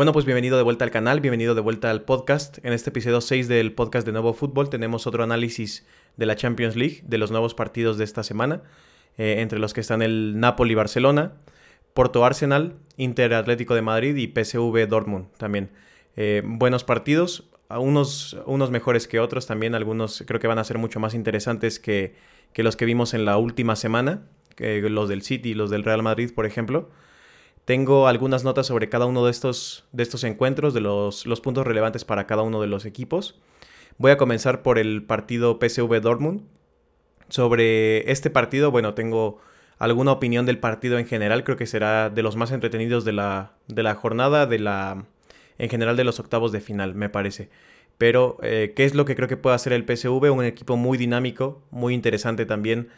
Bueno, pues bienvenido de vuelta al canal, bienvenido de vuelta al podcast. En este episodio 6 del podcast de Nuevo Fútbol tenemos otro análisis de la Champions League, de los nuevos partidos de esta semana, eh, entre los que están el Napoli-Barcelona, Porto-Arsenal, Inter-Atlético de Madrid y PSV-Dortmund también. Eh, buenos partidos, unos, unos mejores que otros también, algunos creo que van a ser mucho más interesantes que, que los que vimos en la última semana, los del City y los del Real Madrid, por ejemplo. Tengo algunas notas sobre cada uno de estos, de estos encuentros, de los, los puntos relevantes para cada uno de los equipos. Voy a comenzar por el partido PSV Dortmund. Sobre este partido, bueno, tengo alguna opinión del partido en general. Creo que será de los más entretenidos de la, de la jornada, de la, en general de los octavos de final, me parece. Pero, eh, ¿qué es lo que creo que puede hacer el PSV? Un equipo muy dinámico, muy interesante también,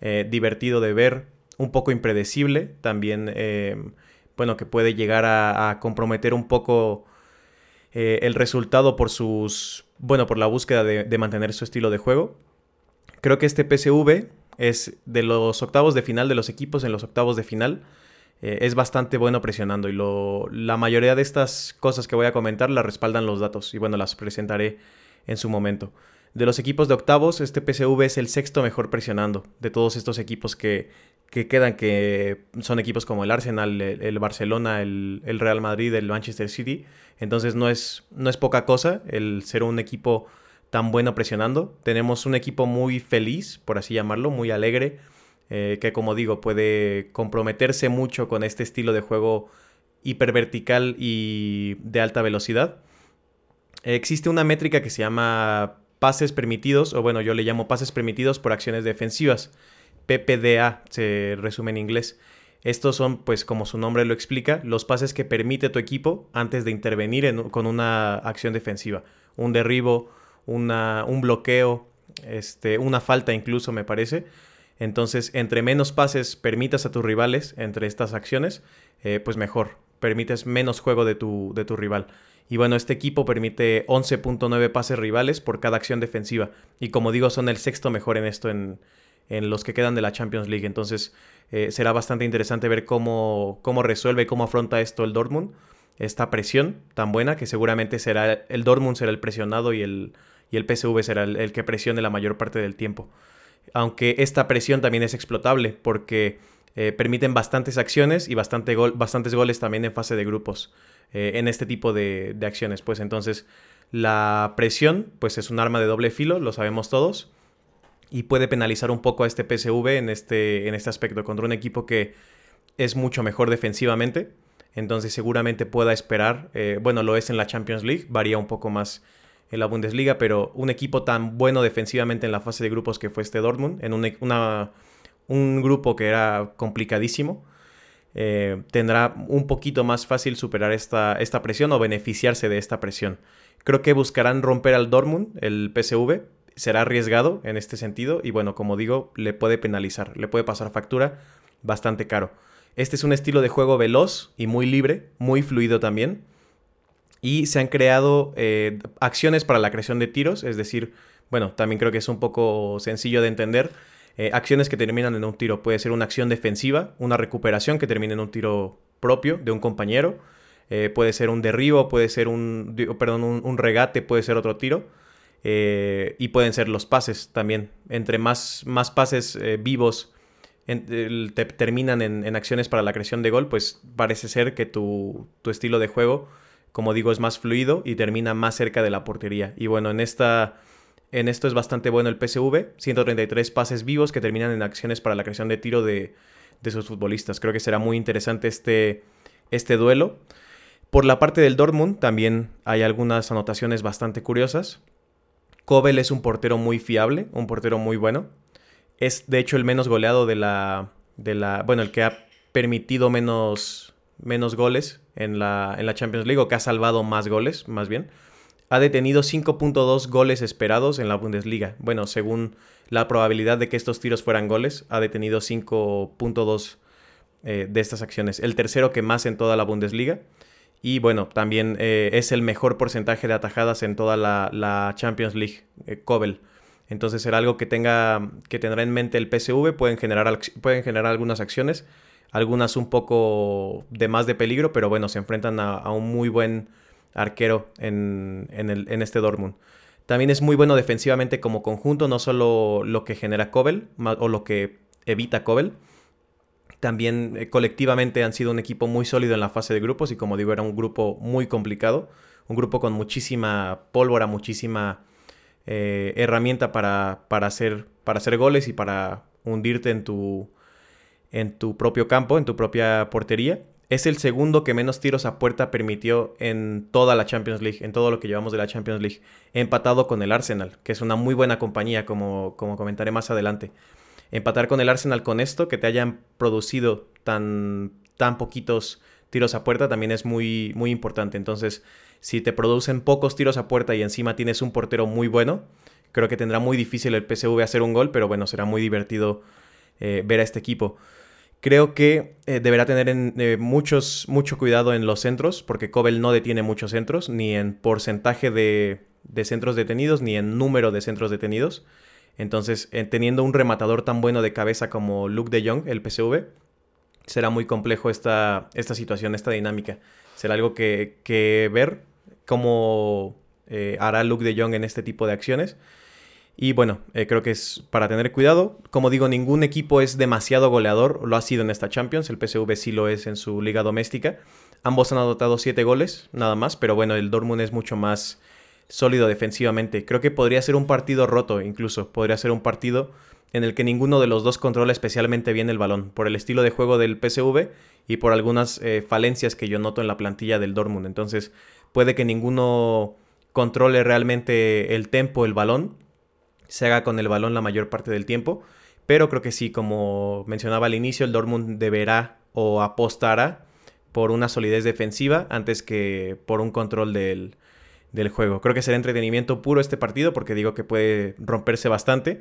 eh, divertido de ver, un poco impredecible también. Eh, bueno, que puede llegar a, comprometer un poco eh, el resultado por sus, bueno, por la búsqueda de, mantener su estilo de juego. Creo que este PSV es de los octavos de final, de los equipos en los octavos de final, eh, es bastante bueno presionando y lo, la mayoría de estas cosas que voy a comentar las respaldan los datos y bueno, las presentaré en su momento. De los equipos de octavos, este PSV es el sexto mejor presionando de todos estos equipos que, que quedan, que son equipos como el Arsenal, el, Barcelona, el, Real Madrid, el Manchester City. Entonces no es, no es poca cosa el ser un equipo tan bueno presionando. Tenemos un equipo muy feliz, por así llamarlo, muy alegre, eh, que como digo puede comprometerse mucho con este estilo de juego hipervertical y de alta velocidad. existe una métrica que se llama pases permitidos, o bueno, yo le llamo pases permitidos por acciones defensivas. PPDA se resume en inglés. Estos son, pues como su nombre lo explica, los pases que permite tu equipo antes de intervenir con una acción defensiva. Un derribo, una, un bloqueo, este, una falta incluso me parece. Entonces, entre menos pases permitas a tus rivales entre estas acciones, eh, pues mejor. Permites menos juego de tu, de tu rival. Y bueno, este equipo permite 11.9 pases rivales por cada acción defensiva. Y como digo, son el sexto mejor en esto en, en los que quedan de la Champions League. Entonces eh, será bastante interesante ver cómo, cómo resuelve, cómo afronta esto el Dortmund. Esta presión tan buena que seguramente será el Dortmund será el presionado y el, y el PSV será el, que presione la mayor parte del tiempo. Aunque esta presión también es explotable porque eh, permiten bastantes acciones y gol, bastantes goles también en fase de grupos eh, en este tipo de, de acciones. Pues entonces la presión pues es un arma de doble filo, lo sabemos todos y puede penalizar un poco a este PSV en este, en este aspecto contra un equipo que es mucho mejor defensivamente. Entonces seguramente pueda esperar, eh, bueno, lo es en la Champions League, varía un poco más en la Bundesliga, pero un equipo tan bueno defensivamente en la fase de grupos que fue este Dortmund, en un, una, un grupo que era complicadísimo, eh, tendrá un poquito más fácil superar esta, esta presión o beneficiarse de esta presión. Creo que buscarán romper al Dortmund, el PSV, será arriesgado en este sentido y bueno, como digo, le puede penalizar, le puede pasar factura bastante caro. Este es un estilo de juego veloz y muy libre, muy fluido también. Y se han creado eh, acciones para la creación de tiros, es decir, bueno, también creo que es un poco sencillo de entender. Eh, acciones que terminan en un tiro. Puede ser una acción defensiva, una recuperación que termine en un tiro propio de un compañero. Eh, puede ser un derribo, puede ser un, perdón, un regate, puede ser otro tiro. Eh, y pueden ser los pases también. Entre más, más pases eh, vivos te, terminan en, acciones para la creación de gol, pues parece ser que tu, estilo de juego, como digo, es más fluido y termina más cerca de la portería. Y bueno, en esta... En esto es bastante bueno el PSV, 133 pases vivos que terminan en acciones para la creación de tiro de, de sus futbolistas. Creo que será muy interesante este, este duelo. Por la parte del Dortmund también hay algunas anotaciones bastante curiosas. Kobel es un portero muy fiable, un portero muy bueno. Es de hecho el menos goleado de la. De la bueno, el que ha permitido menos, menos goles en la, en la Champions League, o que ha salvado más goles, más bien. Ha detenido 5.2 goles esperados en la Bundesliga. Bueno, según la probabilidad de que estos tiros fueran goles, ha detenido 5.2 eh, de estas acciones. El tercero que más en toda la Bundesliga. Y bueno, también eh, es el mejor porcentaje de atajadas en toda la, Champions League, eh, Entonces será algo que, tenga, que tendrá en mente el PSV. Pueden generar, pueden generar algunas acciones. algunas un poco de más de peligro, pero bueno, se enfrentan a, un muy buen arquero en, en, este Dortmund. También es muy bueno defensivamente como conjunto, no solo lo que genera Kobel o lo que evita Kobel. También eh, colectivamente han sido un equipo muy sólido en la fase de grupos y como digo era un grupo muy complicado, un grupo con muchísima pólvora, muchísima eh, herramienta para, para, hacer, para hacer goles y para hundirte en tu, en tu propio campo, en tu propia portería. Es el segundo que menos tiros a puerta permitió en toda la Champions League, en todo lo que llevamos de la Champions League, empatado con el Arsenal, que es una muy buena compañía, como, como comentaré más adelante. Empatar con el Arsenal con esto, que te hayan producido tan, tan poquitos tiros a puerta, también es muy, muy importante. Entonces, si te producen pocos tiros a puerta y encima tienes un portero muy bueno, creo que tendrá muy difícil el PSV hacer un gol, pero bueno, será muy divertido eh, ver a este equipo. Creo que eh, deberá tener eh, muchos, mucho cuidado en los centros, porque Kobel no detiene muchos centros, ni en porcentaje de, centros detenidos, ni en número de centros detenidos. Entonces, eh, teniendo un rematador tan bueno de cabeza como Luke de Jong, el PSV, será muy complejo esta, esta situación, esta dinámica. Será algo que, que ver cómo hará Luke de Jong en este tipo de acciones. Y bueno, eh, creo que es para tener cuidado. Como digo, ningún equipo es demasiado goleador, lo ha sido en esta Champions, el PSV sí lo es en su liga doméstica. Ambos han anotado 7 goles, nada más, pero bueno, el Dortmund es mucho más sólido defensivamente. Creo que podría ser un partido roto incluso, podría ser un partido en el que ninguno de los dos controla especialmente bien el balón, por el estilo de juego del PSV y por algunas eh, falencias que yo noto en la plantilla del Dortmund. Entonces, puede que ninguno controle realmente el tempo, el balón, se haga con el balón la mayor parte del tiempo. Pero creo que sí, como mencionaba al inicio, el Dortmund deberá o apostará por una solidez defensiva antes que por un control del, juego. Creo que será entretenimiento puro este partido porque digo que puede romperse bastante.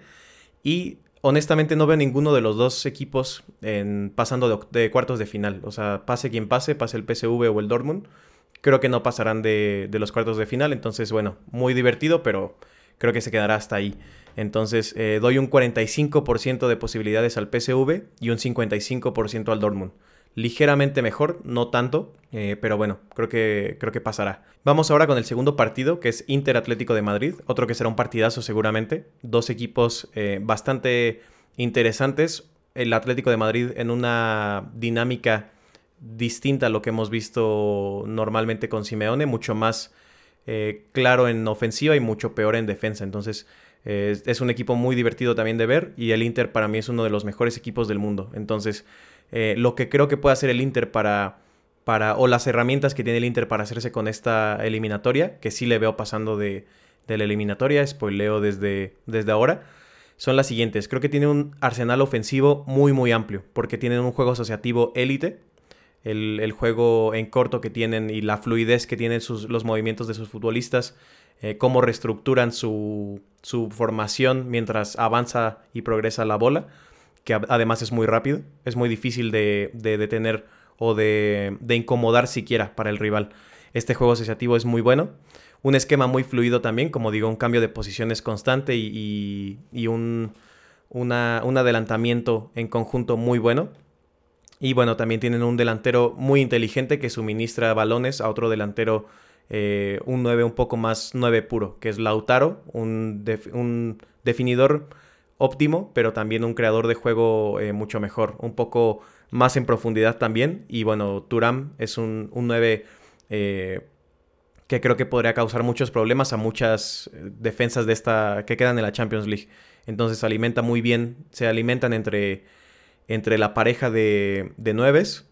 Y honestamente no veo ninguno de los dos equipos en, pasando de, cuartos de final. O sea, pase quien pase, pase el PSV o el Dortmund. Creo que no pasarán de, de los cuartos de final. Entonces, bueno, muy divertido, pero creo que se quedará hasta ahí. Entonces eh, doy un 45% de posibilidades al PSV y un 55% al Dortmund. Ligeramente mejor, no tanto, eh, pero bueno, creo que, creo que pasará. Vamos ahora con el segundo partido, que es Inter Atlético de Madrid, otro que será un partidazo seguramente. Dos equipos eh, bastante interesantes. El Atlético de Madrid en una dinámica distinta a lo que hemos visto normalmente con Simeone, mucho más claro en ofensiva y mucho peor en defensa. Entonces, es un equipo muy divertido también de ver y el Inter para mí es uno de los mejores equipos del mundo. Entonces, eh, lo que creo que puede hacer el Inter para, para, o las herramientas que tiene el Inter para hacerse con esta eliminatoria, que sí le veo pasando de, de la eliminatoria, spoileo desde, desde ahora, son las siguientes. Creo que tiene un arsenal ofensivo muy, muy amplio, porque tienen un juego asociativo élite. El, el, juego en corto que tienen y la fluidez que tienen sus, los movimientos de sus futbolistas eh, cómo reestructuran su, formación mientras avanza y progresa la bola, que además es muy rápido, es muy difícil de, detener o de, incomodar siquiera para el rival. Este juego asociativo es muy bueno. Un esquema muy fluido también, como digo, un cambio de posiciones constante y, un, un adelantamiento en conjunto muy bueno. Y bueno, también tienen un delantero muy inteligente que suministra balones a otro delantero eh, un 9 un poco más 9 puro, que es Lautaro, un, un definidor óptimo, pero también un creador de juego eh, mucho mejor, un poco más en profundidad también. Y bueno, Turam es un, un 9 eh, que creo que podría causar muchos problemas a muchas defensas de esta que quedan en la Champions League. Entonces se alimenta muy bien, se alimentan entre, entre la pareja de, de nueves.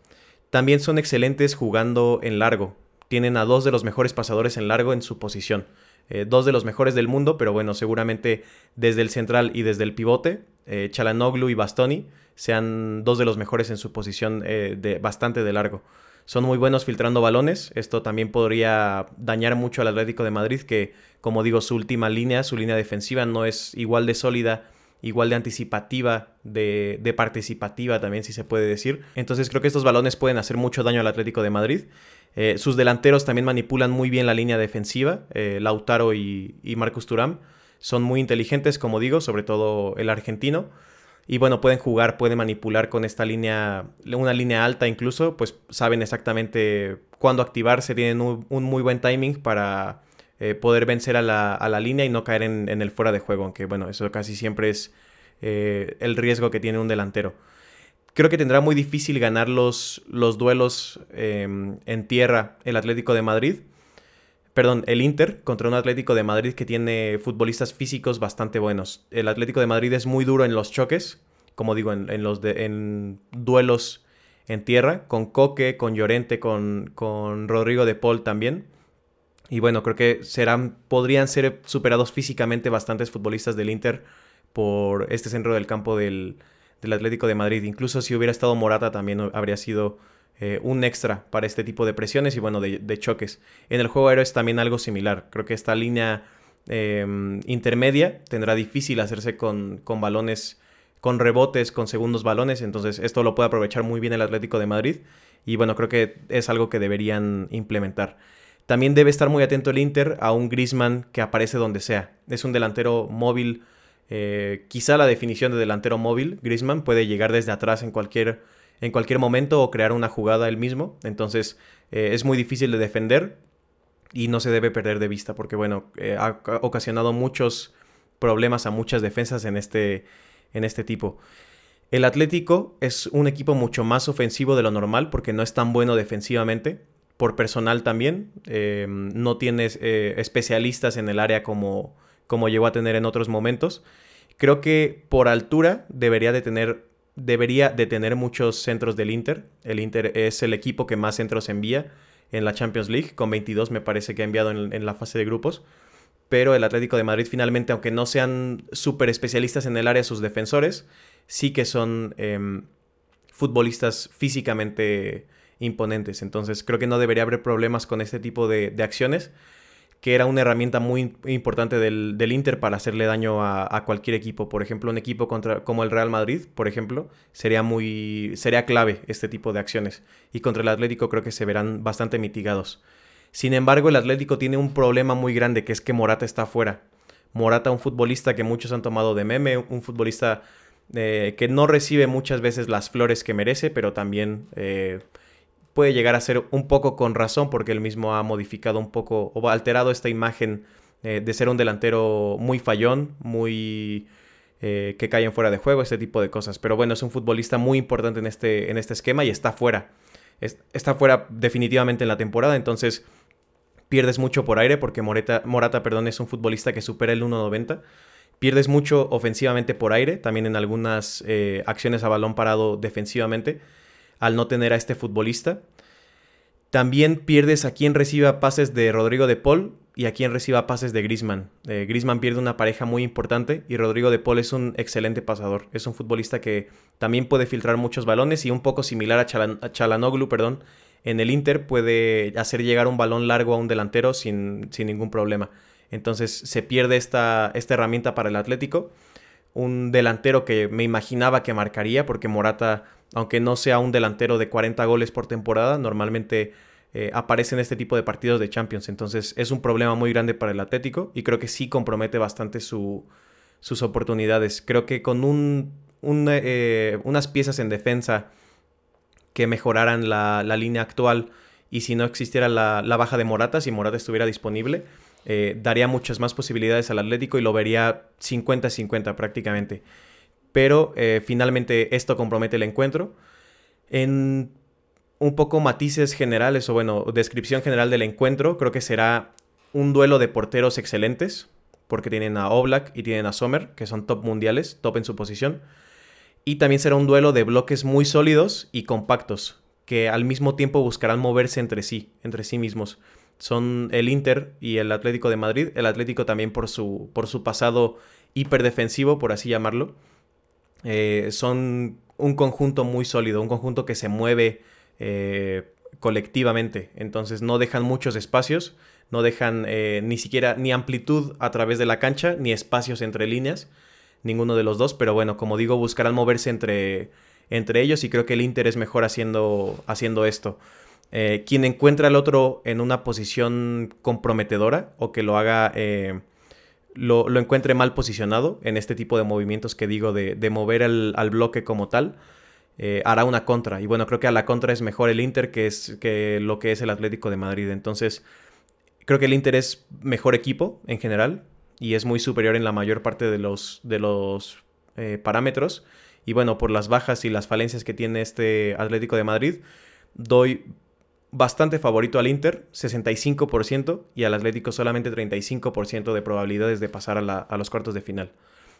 También son excelentes jugando en largo tienen a dos de los mejores pasadores en largo en su posición. Eh, dos de los mejores del mundo, pero bueno, seguramente desde el central y desde el pivote, eh, Chalanoglu y Bastoni sean dos de los mejores en su posición eh, de, bastante de largo. Son muy buenos filtrando balones. Esto también podría dañar mucho al Atlético de Madrid, que como digo, su última línea, su línea defensiva no es igual de sólida, igual de anticipativa, de, de participativa también, si se puede decir. Entonces creo que estos balones pueden hacer mucho daño al Atlético de Madrid. Eh, sus delanteros también manipulan muy bien la línea defensiva. Eh, Lautaro y, Marcus Turam son muy inteligentes, como digo, sobre todo el argentino. y bueno, pueden jugar, pueden manipular con esta línea, una línea alta incluso, pues saben exactamente cuándo activarse, tienen un, muy buen timing para eh, poder vencer a la, línea y no caer en, el fuera de juego, aunque bueno, eso casi siempre es el riesgo que tiene un delantero. Creo que tendrá muy difícil ganar los, los duelos em, en tierra el Atlético de Madrid perdón, el Inter contra un Atlético de Madrid que tiene futbolistas físicos bastante buenos. El Atlético de Madrid es muy duro en los choques, como digo, en, los en duelos en tierra, con Coque, con Llorente, con, con Rodrigo de Paul también. Y bueno, creo que serán, podrían ser superados físicamente bastantes futbolistas del Inter por este centro del campo del, del Atlético de Madrid. Incluso si hubiera estado Morata también habría sido eh, un extra para este tipo de presiones y bueno, de, choques. En el juego aéreo es también algo similar. Creo que esta línea em, intermedia tendrá difícil hacerse con, con, balones, con rebotes, con segundos balones. Entonces esto lo puede aprovechar muy bien el Atlético de Madrid. Y bueno, creo que es algo que deberían implementar. También debe estar muy atento el Inter a un Grisman que aparece donde sea. Es un delantero móvil. Eh, quizá la definición de delantero móvil, Grisman, puede llegar desde atrás en cualquier en cualquier momento o crear una jugada él mismo. Entonces eh, es muy difícil de defender y no se debe perder de vista porque, bueno, eh, ha ocasionado muchos problemas a muchas defensas en este, en este tipo. El Atlético es un equipo mucho más ofensivo de lo normal porque no es tan bueno defensivamente. Por personal también. No tienes especialistas en el área como, como llegó a tener en otros momentos. Creo que por altura debería de tener debería muchos centros del Inter. El Inter es el equipo que más centros envía en la Champions League, con 22 me parece que ha enviado en, la fase de grupos. Pero el Atlético de Madrid finalmente, aunque no sean súper especialistas en el área sus defensores, sí que son em, futbolistas físicamente imponentes. Entonces creo que no debería haber problemas con este tipo de acciones que era una herramienta muy importante del, Inter para hacerle daño a, cualquier equipo. Por ejemplo, un equipo contra, como el Real Madrid, por ejemplo, sería muy sería clave este tipo de acciones. Y contra el Atlético creo que se verán bastante mitigados. Sin embargo, el Atlético tiene un problema muy grande, que es que Morata está fuera. Morata, un futbolista que muchos han tomado de meme, un futbolista eh, que no recibe muchas veces las flores que merece, pero también... Eh, puede llegar a ser un poco con razón porque él mismo ha modificado un poco o ha alterado esta imagen eh, de ser un delantero muy fallón, muy eh, que cae en fuera de juego, este tipo de cosas. Pero bueno, es un futbolista muy importante en este, en este esquema y está fuera. está fuera definitivamente en la temporada, entonces pierdes mucho por aire porque Morata perdón, es un futbolista que supera el 1.90. Pierdes mucho ofensivamente por aire, también en algunas eh, acciones a balón parado defensivamente al no tener a este futbolista. También pierdes a quien reciba pases de Rodrigo de Paul y a quien reciba pases de Grisman. Eh, Grisman pierde una pareja muy importante y Rodrigo de Paul es un excelente pasador. Es un futbolista que también puede filtrar muchos balones y un poco similar a, Chalanoglu, perdón, en el Inter puede hacer llegar un balón largo a un delantero sin, sin ningún problema. Entonces se pierde esta, esta herramienta para el Atlético. Un delantero que me imaginaba que marcaría porque Morata aunque no sea un delantero de 40 goles por temporada, normalmente eh, aparece en este tipo de partidos de Champions. Entonces es un problema muy grande para el Atlético y creo que sí compromete bastante sus oportunidades. Creo que con eh, unas piezas en defensa que mejoraran la, línea actual y si no existiera la, baja de Morata, si Morata estuviera disponible, eh, daría muchas más posibilidades al Atlético y lo vería 50-50 prácticamente pero eh, finalmente esto compromete el encuentro. En un poco matices generales o bueno, descripción general del encuentro, creo que será un duelo de porteros excelentes, porque tienen a Oblak y tienen a Sommer, que son top mundiales, top en su posición. Y también será un duelo de bloques muy sólidos y compactos, que al mismo tiempo buscarán moverse entre sí, entre sí mismos. Son el Inter y el Atlético de Madrid, el Atlético también por su, por su pasado hiperdefensivo, por así llamarlo eh, son un conjunto muy sólido, un conjunto que se mueve eh, colectivamente. Entonces no dejan muchos espacios, no dejan eh, ni siquiera ni amplitud a través de la cancha, ni espacios entre líneas, ninguno de los dos. Pero bueno, como digo, buscarán moverse entre, entre ellos y creo que el Inter es mejor haciendo, haciendo esto. quien encuentra al otro en una posición comprometedora o que lo haga lo, encuentre mal posicionado en este tipo de movimientos que digo de, mover al bloque como tal, eh, hará una contra. Y bueno, creo que a la contra es mejor el Inter que, es, que lo que es el Atlético de Madrid. Entonces, creo que el Inter es mejor equipo en general y es muy superior en la mayor parte de los, de los eh, parámetros. Y bueno, por las bajas y las falencias que tiene este Atlético de Madrid, doy bastante favorito al Inter, 65%, y al Atlético solamente 35% de probabilidades de pasar a, a los cuartos de final.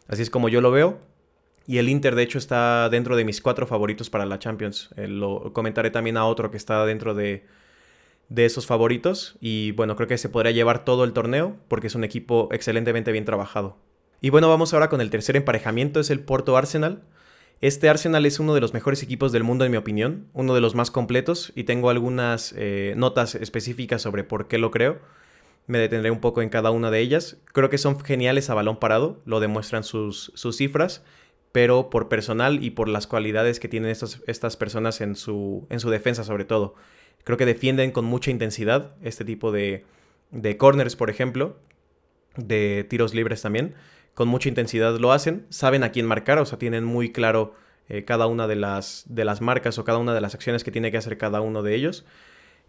Así es como yo lo veo. Y el Inter, de hecho, está dentro de mis cuatro favoritos para la Champions. Eh, lo comentaré también a otro que está dentro de, esos favoritos. Y bueno, creo que se podría llevar todo el torneo porque es un equipo excelentemente bien trabajado. Y bueno, vamos ahora con el tercer emparejamiento, es el Porto Arsenal. Este Arsenal es uno de los mejores equipos del mundo en mi opinión, uno de los más completos y tengo algunas eh, notas específicas sobre por qué lo creo. Me detendré un poco en cada una de ellas. Creo que son geniales a balón parado, lo demuestran sus, sus cifras pero por personal y por las cualidades que tienen estas personas en su, en su defensa sobre todo. Creo que defienden con mucha intensidad este tipo de, de corners, por ejemplo, de tiros libres también. Con mucha intensidad lo hacen, saben a quién marcar, o sea, tienen muy claro eh, cada una de las, de las marcas o cada una de las acciones que tiene que hacer cada uno de ellos.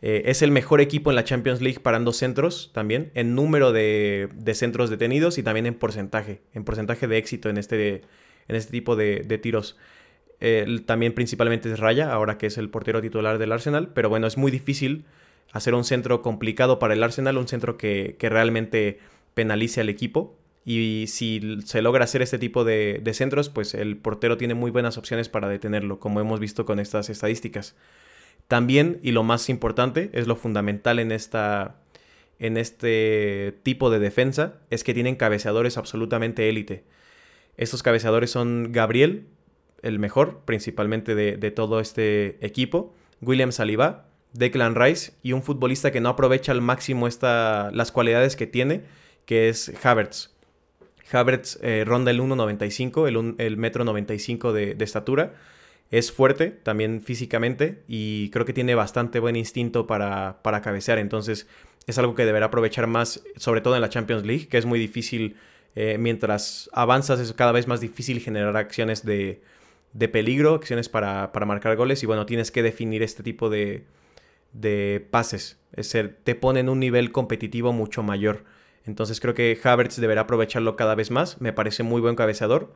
Eh, es el mejor equipo en la Champions League parando centros también, en número de, de centros detenidos y también en porcentaje, en porcentaje de éxito en este, en este tipo de, tiros. también principalmente es Raya, ahora que es el portero titular del Arsenal, pero bueno, es muy difícil hacer un centro complicado para el Arsenal, un centro que, realmente penalice al equipo. Y si se logra hacer este tipo de, centros, pues el portero tiene muy buenas opciones para detenerlo, como hemos visto con estas estadísticas. También, y lo más importante, es lo fundamental en, esta, en este tipo de defensa, es que tienen cabeceadores absolutamente élite. Estos cabeceadores son Gabriel, el mejor, principalmente de, todo este equipo, William Saliba, Declan Rice y un futbolista que no aprovecha al máximo esta, las cualidades que tiene, que es Havertz. Havertz eh, ronda el 1.95, el, el metro 95 de, de, estatura. Es fuerte también físicamente y creo que tiene bastante buen instinto para, para cabecear. Entonces es algo que deberá aprovechar más, sobre todo en la Champions League, que es muy difícil eh, mientras avanzas es cada vez más difícil generar acciones de, peligro, acciones para, marcar goles y bueno, tienes que definir este tipo de, de pases. Es ser, te pone en un nivel competitivo mucho mayor. Entonces creo que Havertz deberá aprovecharlo cada vez más. Me parece muy buen cabeceador.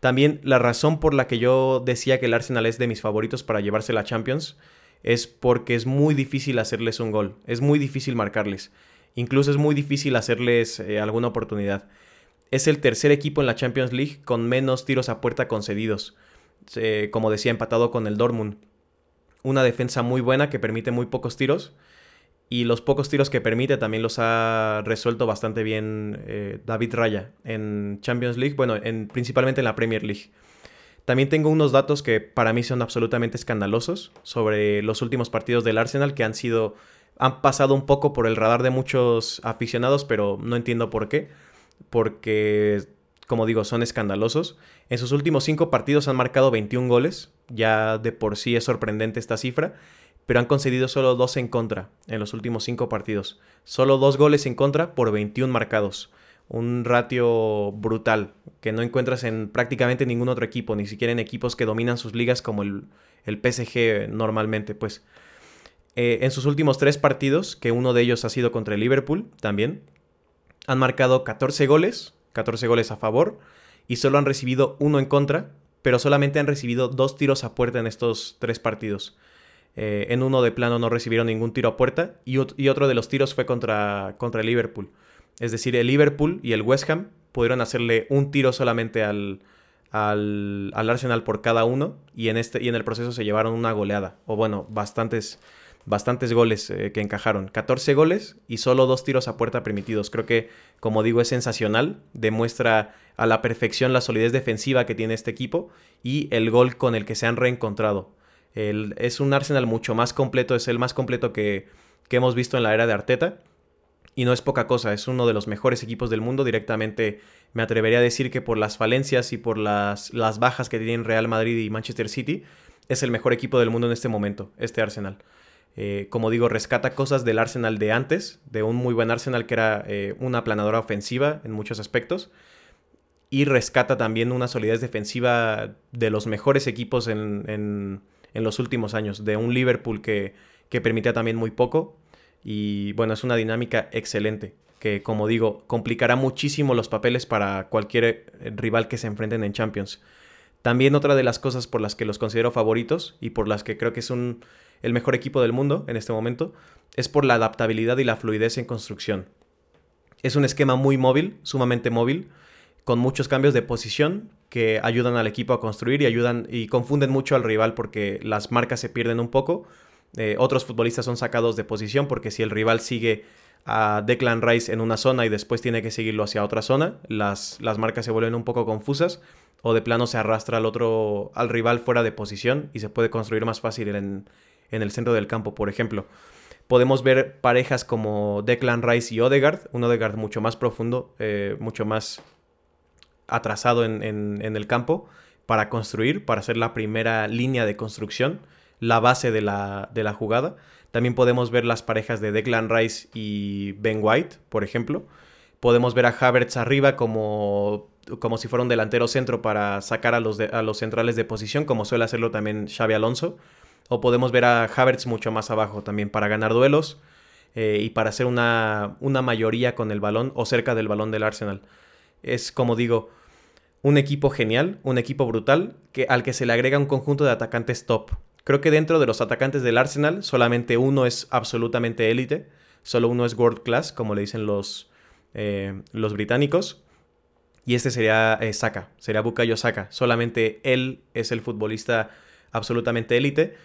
También la razón por la que yo decía que el Arsenal es de mis favoritos para llevarse la Champions es porque es muy difícil hacerles un gol. Es muy difícil marcarles. Incluso es muy difícil hacerles eh, alguna oportunidad es el tercer equipo en la Champions League con menos tiros a puerta concedidos. como decía, empatado con el Dortmund. Una defensa muy buena que permite muy pocos tiros. Y los pocos tiros que permite también los ha resuelto bastante bien eh, David Raya en Champions League, bueno, en, principalmente en la Premier League. También tengo unos datos que para mí son absolutamente escandalosos sobre los últimos partidos del Arsenal que han sido han pasado un poco por el radar de muchos aficionados, pero no entiendo por qué porque, como digo, son escandalosos. En sus últimos cinco partidos han marcado 21 goles, ya de por sí es sorprendente esta cifra, pero han concedido solo dos en contra en los últimos cinco partidos. Solo dos goles en contra por 21 marcados. Un ratio brutal que no encuentras en prácticamente ningún otro equipo, ni siquiera en equipos que dominan sus ligas como el, el PSG normalmente, pues. Eh, en sus últimos tres partidos, que uno de ellos ha sido contra el Liverpool también, han marcado 14 goles, 14 goles a favor, y solo han recibido uno en contra, pero solamente han recibido dos tiros a puerta en estos tres partidos. Eh, en uno de plano no recibieron ningún tiro a puerta y, otro de los tiros fue contra, contra el Liverpool. Es decir, el Liverpool y el West Ham pudieron hacerle un tiro solamente al, al, al, Arsenal por cada uno y en, este, y en el proceso se llevaron una goleada, o bueno, bastantes, bastantes goles eh, que encajaron. 14 goles y solo dos tiros a puerta permitidos. Creo que, como digo, es sensacional. Demuestra a la perfección la solidez defensiva que tiene este equipo y el gol con el que se han reencontrado. Es un Arsenal mucho más completo, es el más completo que, que hemos visto en la era de Arteta. Y no es poca cosa, es uno de los mejores equipos del mundo. Directamente me atrevería a decir que por las falencias y por las, las bajas que tienen Real Madrid y Manchester City, es el mejor equipo del mundo en este momento, este Arsenal. Eh, como digo, rescata cosas del Arsenal de antes, de un muy buen Arsenal que era eh, una planadora ofensiva en muchos aspectos. Y rescata también una solidez defensiva de los mejores equipos en, los últimos años, de un Liverpool que, que permitía también muy poco. Y bueno, es una dinámica excelente que como digo, complicará muchísimo los papeles para cualquier eh, rival que se enfrenten en Champions. También otra de las cosas por las que los considero favoritos y por las que creo que es un, el mejor equipo del mundo en este momento es por la adaptabilidad y la fluidez en construcción. Es un esquema muy móvil, sumamente móvil, con muchos cambios de posición que ayudan al equipo a construir y ayudan y confunden mucho al rival porque las marcas se pierden un poco. Eh, otros futbolistas son sacados de posición porque si el rival sigue a Declan Rice en una zona y después tiene que seguirlo hacia otra zona, las, las marcas se vuelven un poco confusas o de plano se arrastra al otro, al rival fuera de posición y se puede construir más fácil en, el centro del campo, por ejemplo. Podemos ver parejas como Declan Rice y Odegaard, un Odegaard mucho más profundo, eh, mucho más atrasado en, el campo para construir, para ser la primera línea de construcción, la base de la, jugada. También podemos ver las parejas de Declan Rice y Ben White, por ejemplo. Podemos ver a Havertz arriba como, como si fuera un delantero centro para sacar a los, centrales de posición, como suele hacerlo también Xavi Alonso. O podemos ver a Havertz mucho más abajo también para ganar duelos eh, y para hacer una mayoría con el balón o cerca del balón del Arsenal. Es como digo, un equipo genial, un equipo brutal, que, al que se le agrega un conjunto de atacantes top. Creo que dentro de los atacantes del Arsenal solamente uno es absolutamente élite, solo uno es world class, como le dicen los, eh, los británicos. Y este sería eh, Saka, sería Bukayo Saka. Solamente él es el futbolista absolutamente élite.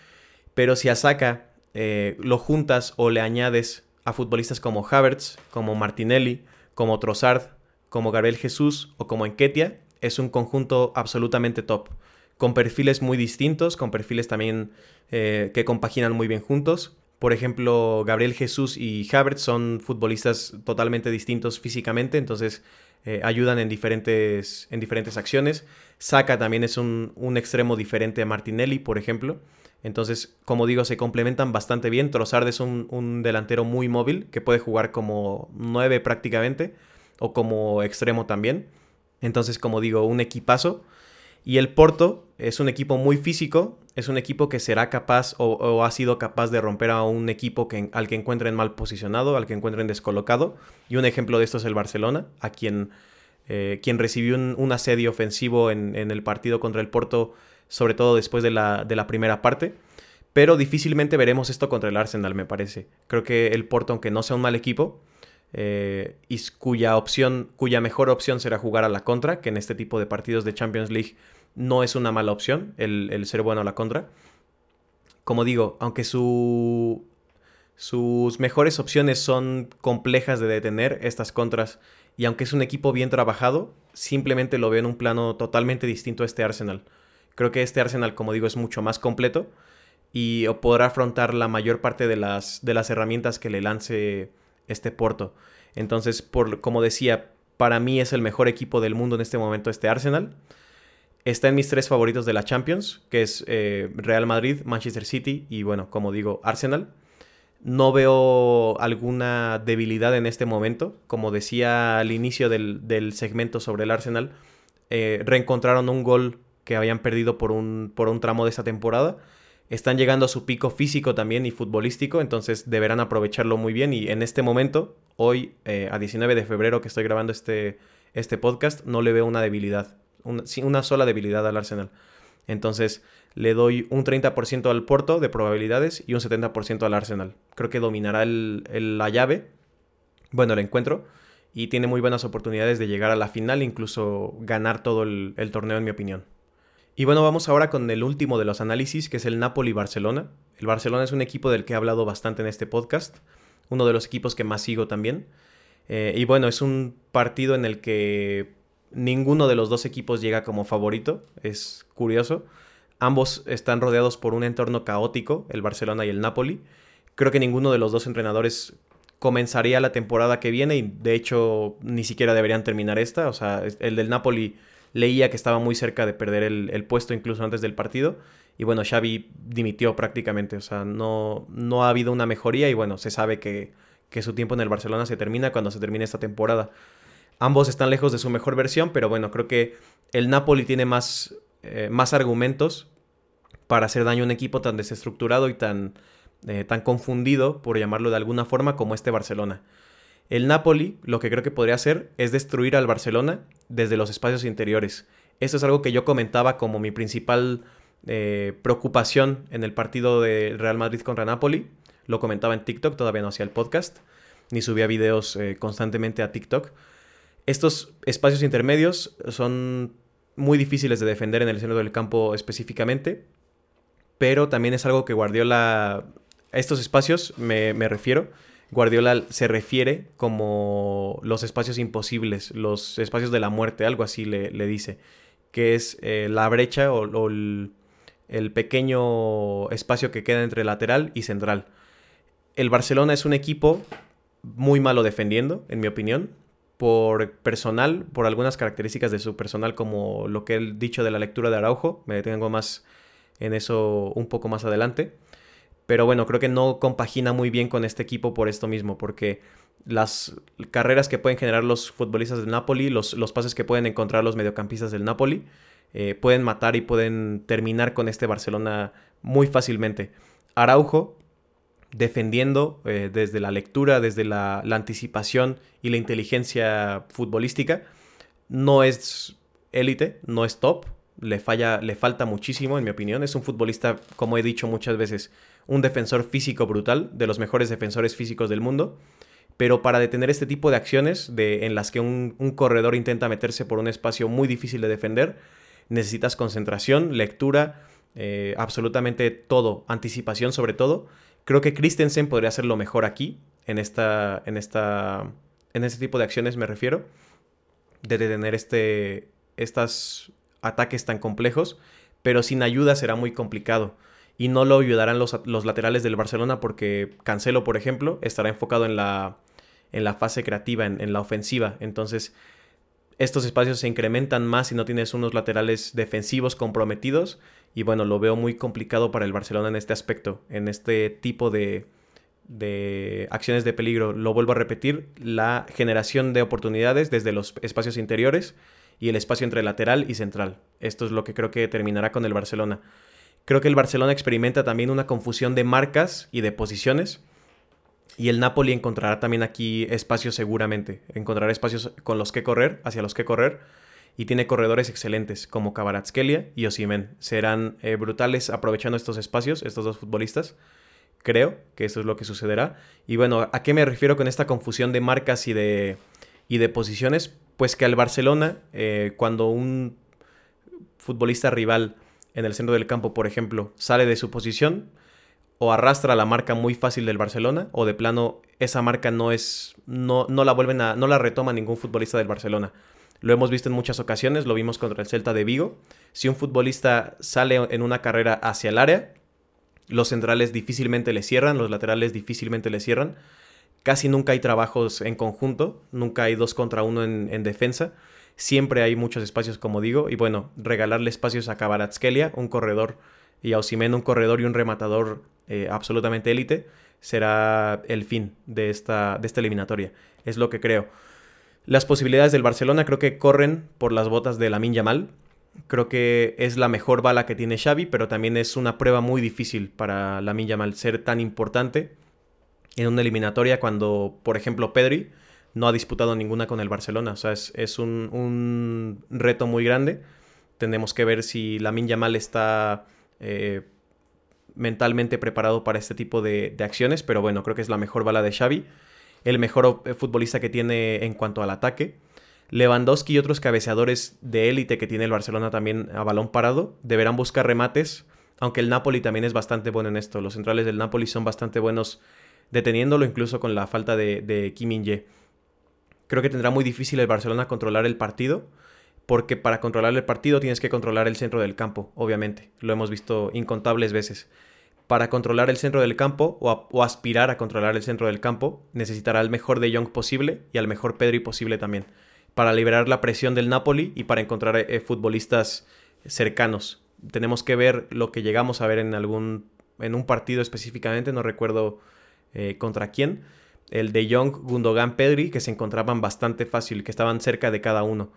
Pero si a Saka eh, lo juntas o le añades a futbolistas como Havertz, como Martinelli, como Trossard, como Gabriel Jesús o como Enketia, es un conjunto absolutamente top con perfiles muy distintos, con perfiles también eh, que compaginan muy bien juntos. Por ejemplo, Gabriel Jesús y Havertz son futbolistas totalmente distintos físicamente, entonces eh, ayudan en diferentes, en diferentes acciones. Saka también es un, extremo diferente a Martinelli, por ejemplo. Entonces, como digo, se complementan bastante bien. Trossard es un, un delantero muy móvil que puede jugar como 9 prácticamente o como extremo también. Entonces, como digo, un equipazo. Y el Porto es un equipo muy físico, es un equipo que será capaz o, ha sido capaz de romper a un equipo que, al que encuentren mal posicionado, al que encuentren descolocado. Y un ejemplo de esto es el Barcelona, a quien, eh, quien recibió un, asedio ofensivo en, el partido contra el Porto, sobre todo después de la, de la primera parte. Pero difícilmente veremos esto contra el Arsenal, me parece. Creo que el Porto, aunque no sea un mal equipo, eh, y cuya opción, cuya mejor opción será jugar a la contra, que en este tipo de partidos de Champions League no es una mala opción el, ser bueno a la contra. Como digo, aunque su, sus mejores opciones son complejas de detener, estas contras, y aunque es un equipo bien trabajado, simplemente lo veo en un plano totalmente distinto a este Arsenal. Creo que este Arsenal, como digo, es mucho más completo y podrá afrontar la mayor parte de las, de las herramientas que le lance este Porto. Entonces, por, como decía, para mí es el mejor equipo del mundo en este momento este Arsenal. Está en mis tres favoritos de la Champions, que es eh, Real Madrid, Manchester City y bueno, como digo, Arsenal. No veo alguna debilidad en este momento. Como decía al inicio del, segmento sobre el Arsenal, eh, reencontraron un gol que habían perdido por un, por un tramo de esta temporada están llegando a su pico físico también y futbolístico, entonces deberán aprovecharlo muy bien y en este momento, hoy eh, a 19 de febrero que estoy grabando este, este podcast, no le veo una debilidad, una, una sola debilidad al Arsenal. Entonces le doy un 30% al Porto de probabilidades y un 70% al Arsenal. Creo que dominará la llave, bueno, el encuentro, y tiene muy buenas oportunidades de llegar a la final, incluso ganar todo el torneo en mi opinión. Y bueno, vamos ahora con el último de los análisis, que es el Napoli-Barcelona. El Barcelona es un equipo del que he hablado bastante en este podcast, uno de los equipos que más sigo también. Eh, y bueno, es un partido en el que ninguno de los dos equipos llega como favorito, es curioso. Ambos están rodeados por un entorno caótico, el Barcelona y el Napoli. Creo que ninguno de los dos entrenadores comenzaría la temporada que viene y de hecho ni siquiera deberían terminar esta. O sea, el del Napoli leía que estaba muy cerca de perder el, puesto incluso antes del partido Y bueno, Xavi dimitió prácticamente, o sea, no, no ha habido una mejoría y bueno, se sabe que, que su tiempo en el Barcelona se termina cuando se termine esta temporada. Ambos están lejos de su mejor versión, pero bueno, creo que el Napoli tiene más, eh, más argumentos para hacer daño a un equipo tan desestructurado y tan, eh, tan confundido, por llamarlo de alguna forma, como este Barcelona. El Napoli lo que creo que podría hacer es destruir al Barcelona desde los espacios interiores. Esto es algo que yo comentaba como mi principal eh, preocupación en el partido de Real Madrid contra Napoli. Lo comentaba en TikTok, todavía no hacía el podcast, ni subía videos constantemente a TikTok estos espacios intermedios son muy difíciles de defender en el centro del campo específicamente, pero también es algo que Guardiola, a estos espacios me, refiero, Guardiola se refiere como los espacios imposibles, los espacios de la muerte, algo así le, dice, que es eh, la brecha o, el, el, pequeño espacio que queda entre lateral y central. El Barcelona es un equipo muy malo defendiendo, en mi opinión por personal, por algunas características de su personal, como lo que he dicho de la lectura de Araujo. Me detengo más en eso un poco más adelante. Pero bueno, creo que no compagina muy bien con este equipo por esto mismo, porque las carreras que pueden generar los futbolistas del Napoli, los, los pases que pueden encontrar los mediocampistas del Napoli, eh, pueden matar y pueden terminar con este Barcelona muy fácilmente. Araujo defendiendo eh, desde la lectura, desde la, anticipación y la inteligencia futbolística. No es élite, no es top, le, falla, le falta muchísimo, en mi opinión. Es un futbolista, como he dicho muchas veces, un defensor físico brutal, de los mejores defensores físicos del mundo. Pero para detener este tipo de acciones de, en las que un, corredor intenta meterse por un espacio muy difícil de defender, necesitas concentración, lectura, eh, absolutamente todo, anticipación sobre todo, Creo que Christensen podría hacerlo mejor aquí, en esta, en esta, en este tipo de acciones me refiero, de detener este, estos ataques tan complejos, pero sin ayuda será muy complicado. Y no lo ayudarán los, laterales del Barcelona porque Cancelo, por ejemplo, estará enfocado en la, en la fase creativa, en, en la ofensiva. Entonces, estos espacios se incrementan más si no tienes unos laterales defensivos comprometidos y bueno, lo veo muy complicado para el Barcelona en este aspecto, en este tipo de, de acciones de peligro. Lo vuelvo a repetir, la generación de oportunidades desde los espacios interiores y el espacio entre lateral y central. Esto es lo que creo que terminará con el Barcelona. Creo que el Barcelona experimenta también una confusión de marcas y de posiciones. Y el Napoli encontrará también aquí espacios seguramente. Encontrará espacios con los que correr, hacia los que correr y tiene corredores excelentes como Kvaratskhelia y Osimen. Serán eh, brutales aprovechando estos espacios, estos dos futbolistas. Creo que esto es lo que sucederá. Y bueno, ¿a qué me refiero con esta confusión de marcas y de, y de posiciones? Pues que al Barcelona, eh, cuando un futbolista rival en el centro del campo, por ejemplo, sale de su posición, o arrastra la marca muy fácil del Barcelona, o de plano esa marca no es. no, no la vuelven a. no la retoma ningún futbolista del Barcelona. Lo hemos visto en muchas ocasiones, lo vimos contra el Celta de Vigo. Si un futbolista sale en una carrera hacia el área, los centrales difícilmente le cierran, los laterales difícilmente le cierran. Casi nunca hay trabajos en conjunto, nunca hay dos contra uno en, defensa. Siempre hay muchos espacios, como digo, y bueno, regalarle espacios a Kvaratskhelia, un corredor, y a Osimhen, un corredor y un rematador eh, absolutamente élite, será el fin de esta, de esta eliminatoria. Es lo que creo. Las posibilidades del Barcelona creo que corren por las botas de Lamin Yamal. Creo que es la mejor bala que tiene Xavi, pero también es una prueba muy difícil para Lamin Yamal ser tan importante en una eliminatoria cuando, por ejemplo, Pedri no ha disputado ninguna con el Barcelona. O sea, es, un, reto muy grande. Tenemos que ver si Lamin Yamal está eh, mentalmente preparado para este tipo de, acciones, pero bueno, creo que es la mejor bala de Xavi el mejor eh, futbolista que tiene en cuanto al ataque. Lewandowski y otros cabeceadores de élite que tiene el Barcelona también a balón parado deberán buscar remates, aunque el Napoli también es bastante bueno en esto. Los centrales del Napoli son bastante buenos deteniéndolo, incluso con la falta de, de Kim Creo que tendrá muy difícil el Barcelona controlar el partido, porque para controlar el partido tienes que controlar el centro del campo, obviamente. Lo hemos visto incontables veces para controlar el centro del campo o, aspirar a controlar el centro del campo, necesitará al mejor de Jong posible y al mejor Pedri posible también, para liberar la presión del Napoli y para encontrar eh, futbolistas cercanos tenemos que ver lo que llegamos a ver en algún en un partido específicamente, no recuerdo eh, contra quién, el de Young, Gundogan, Pedri, que se encontraban bastante fácil, que estaban cerca de cada uno.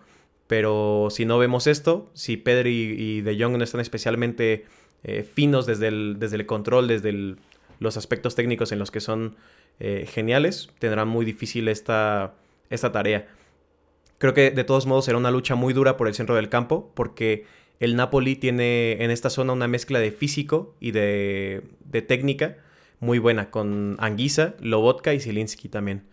Pero si no vemos esto, si Pedri y De Jong no están especialmente eh, finos desde el, desde el control, desde los aspectos técnicos en los que son eh, geniales, tendrán muy difícil esta, esta tarea. Creo que de todos modos será una lucha muy dura por el centro del campo, porque el Napoli tiene en esta zona una mezcla de físico y de, de técnica muy buena, con Anguisa, Lobotka y Zielinski también.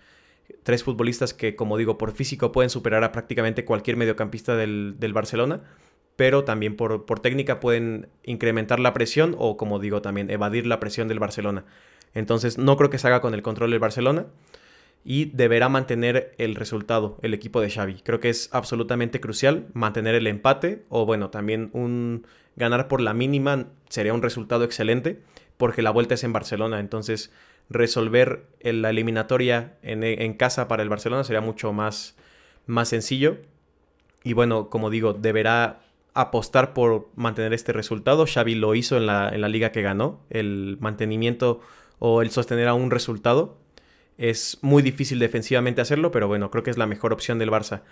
Tres futbolistas que, como digo, por físico pueden superar a prácticamente cualquier mediocampista del, del Barcelona, pero también por, por, técnica pueden incrementar la presión o, como digo, también evadir la presión del Barcelona. Entonces, no creo que se haga con el control del Barcelona y deberá mantener el resultado el equipo de Xavi. Creo que es absolutamente crucial mantener el empate o bueno, también un ganar por la mínima sería un resultado excelente porque la vuelta es en Barcelona, entonces resolver la eliminatoria en, casa para el Barcelona sería mucho más, más sencillo. Y bueno, como digo, deberá apostar por mantener este resultado. Xavi lo hizo en la, en la liga que ganó, el mantenimiento o el sostener a un resultado es muy difícil defensivamente hacerlo, pero bueno, creo que es la mejor opción del Barça.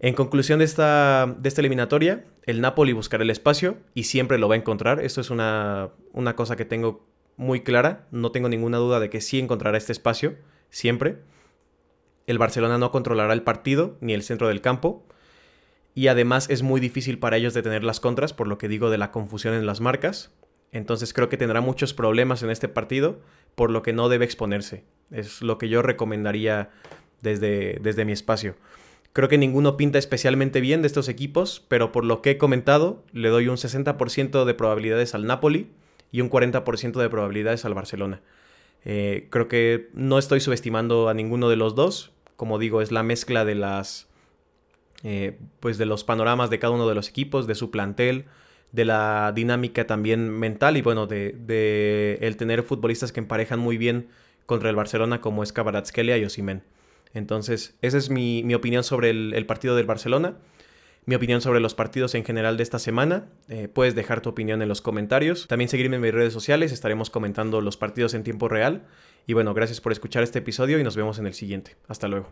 En conclusión de esta, de esta eliminatoria, el Napoli buscará el espacio y siempre lo va a encontrar. Esto es una, una cosa que tengo muy clara. No tengo ninguna duda de que sí encontrará este espacio, siempre. El Barcelona no controlará el partido ni el centro del campo. Y además es muy difícil para ellos detener las contras, por lo que digo de la confusión en las marcas. Entonces creo que tendrá muchos problemas en este partido, por lo que no debe exponerse. Es lo que yo recomendaría desde, desde mi espacio. Creo que ninguno pinta especialmente bien de estos equipos, pero por lo que he comentado, le doy un 60% de probabilidades al Napoli y un 40% de probabilidades al Barcelona. Eh, creo que no estoy subestimando a ninguno de los dos. Como digo, es la mezcla de las. Eh, pues de los panoramas de cada uno de los equipos, de su plantel, de la dinámica también mental y bueno, de, de el tener futbolistas que emparejan muy bien contra el Barcelona como es Kvaratskhelia y Osimen. Entonces, esa es mi, opinión sobre el, partido del Barcelona, mi opinión sobre los partidos en general de esta semana. Eh, puedes dejar tu opinión en los comentarios. También seguirme en mis redes sociales, estaremos comentando los partidos en tiempo real. Y bueno, gracias por escuchar este episodio y nos vemos en el siguiente. Hasta luego.